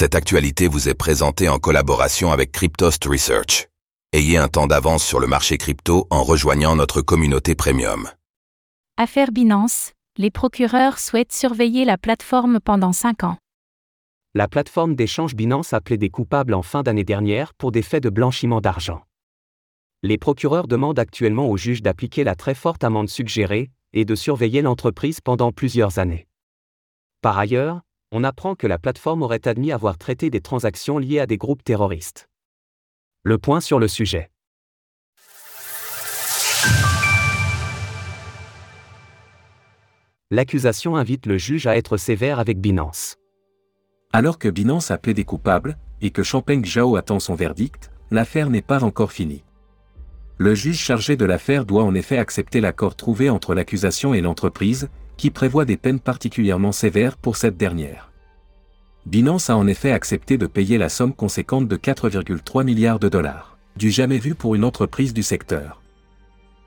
Cette actualité vous est présentée en collaboration avec Cryptost Research. Ayez un temps d'avance sur le marché crypto en rejoignant notre communauté premium. Affaire Binance, les procureurs souhaitent surveiller la plateforme pendant 5 ans. La plateforme d'échange Binance a plaidé coupable en fin d'année dernière pour des faits de blanchiment d'argent. Les procureurs demandent actuellement au juge d'appliquer la très forte amende suggérée et de surveiller l'entreprise pendant plusieurs années. Par ailleurs, on apprend que la plateforme aurait admis avoir traité des transactions liées à des groupes terroristes. Le point sur le sujet. L'accusation invite le juge à être sévère avec Binance. Alors que Binance a plaidé coupable, et que Champagne Zhao attend son verdict, l'affaire n'est pas encore finie. Le juge chargé de l'affaire doit en effet accepter l'accord trouvé entre l'accusation et l'entreprise, qui prévoit des peines particulièrement sévères pour cette dernière. Binance a en effet accepté de payer la somme conséquente de 4,3 milliards de dollars, du jamais vu pour une entreprise du secteur.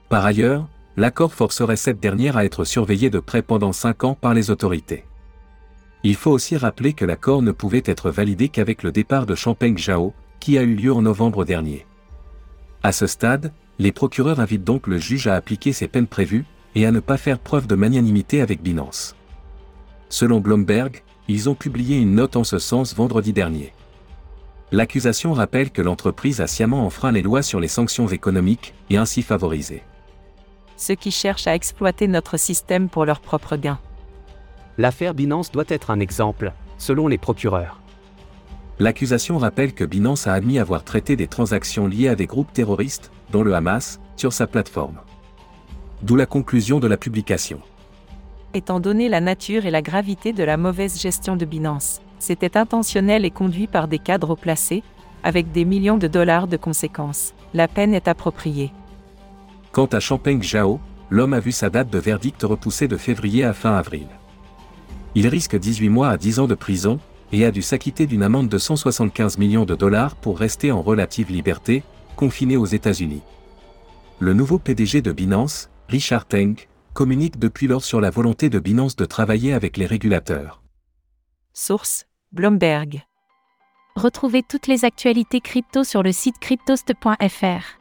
Par ailleurs, l'accord forcerait cette dernière à être surveillée de près pendant 5 ans par les autorités. Il faut aussi rappeler que l'accord ne pouvait être validé qu'avec le départ de Champagne Zhao, qui a eu lieu en novembre dernier. À ce stade, les procureurs invitent donc le juge à appliquer ces peines prévues, et à ne pas faire preuve de magnanimité avec Binance. Selon Bloomberg, ils ont publié une note en ce sens vendredi dernier. L'accusation rappelle que l'entreprise a sciemment enfreint les lois sur les sanctions économiques et ainsi favorisé. Ceux qui cherchent à exploiter notre système pour leur propre gain. L'affaire Binance doit être un exemple, selon les procureurs. L'accusation rappelle que Binance a admis avoir traité des transactions liées à des groupes terroristes, dont le Hamas, sur sa plateforme. D'où la conclusion de la publication. Étant donné la nature et la gravité de la mauvaise gestion de Binance, c'était intentionnel et conduit par des cadres placés, avec des millions de dollars de conséquences. La peine est appropriée. Quant à Champagne Zhao, l'homme a vu sa date de verdict repoussée de février à fin avril. Il risque 18 mois à 10 ans de prison, et a dû s'acquitter d'une amende de 175 millions de dollars pour rester en relative liberté, confiné aux États-Unis. Le nouveau PDG de Binance, Richard Teng, communique depuis lors sur la volonté de Binance de travailler avec les régulateurs. Source Bloomberg. Retrouvez toutes les actualités crypto sur le site cryptost.fr.